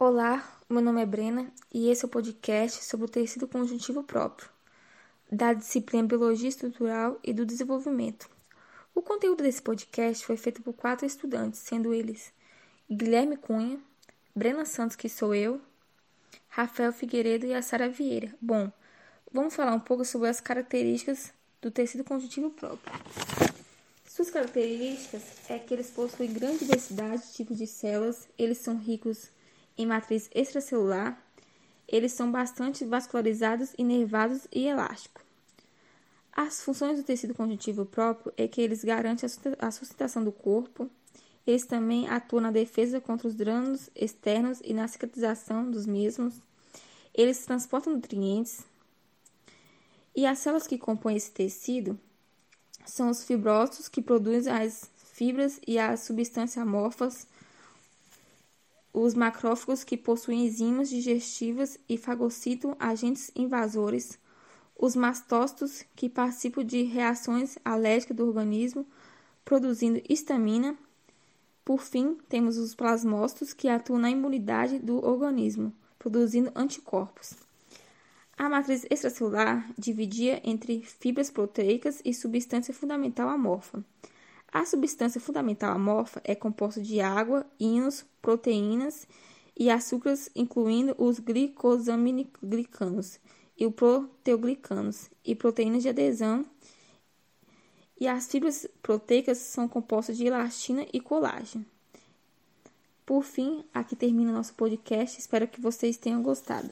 Olá, meu nome é Brena e esse é o podcast sobre o tecido conjuntivo próprio, da disciplina Biologia Estrutural e do Desenvolvimento. O conteúdo desse podcast foi feito por quatro estudantes, sendo eles Guilherme Cunha, Brena Santos, que sou eu, Rafael Figueiredo e a Sara Vieira. Bom, vamos falar um pouco sobre as características do tecido conjuntivo próprio. Suas características é que eles possuem grande diversidade de tipos de células, eles são ricos em matriz extracelular, eles são bastante vascularizados, inervados e elásticos. As funções do tecido conjuntivo próprio é que eles garantem a sustentação do corpo, eles também atuam na defesa contra os danos externos e na cicatrização dos mesmos, eles transportam nutrientes, e as células que compõem esse tecido são os fibrócitos que produzem as fibras e as substâncias amorfas os macrófagos que possuem enzimas digestivas e fagocitam agentes invasores, os mastócitos que participam de reações alérgicas do organismo, produzindo histamina. Por fim, temos os plasmócitos que atuam na imunidade do organismo, produzindo anticorpos. A matriz extracelular dividia entre fibras proteicas e substância fundamental amorfa. A substância fundamental amorfa é composta de água, íons, proteínas e açúcares, incluindo os glicosaminoglicanos e os proteoglicanos, e proteínas de adesão. E as fibras proteicas são compostas de elastina e colágeno. Por fim, aqui termina o nosso podcast. Espero que vocês tenham gostado.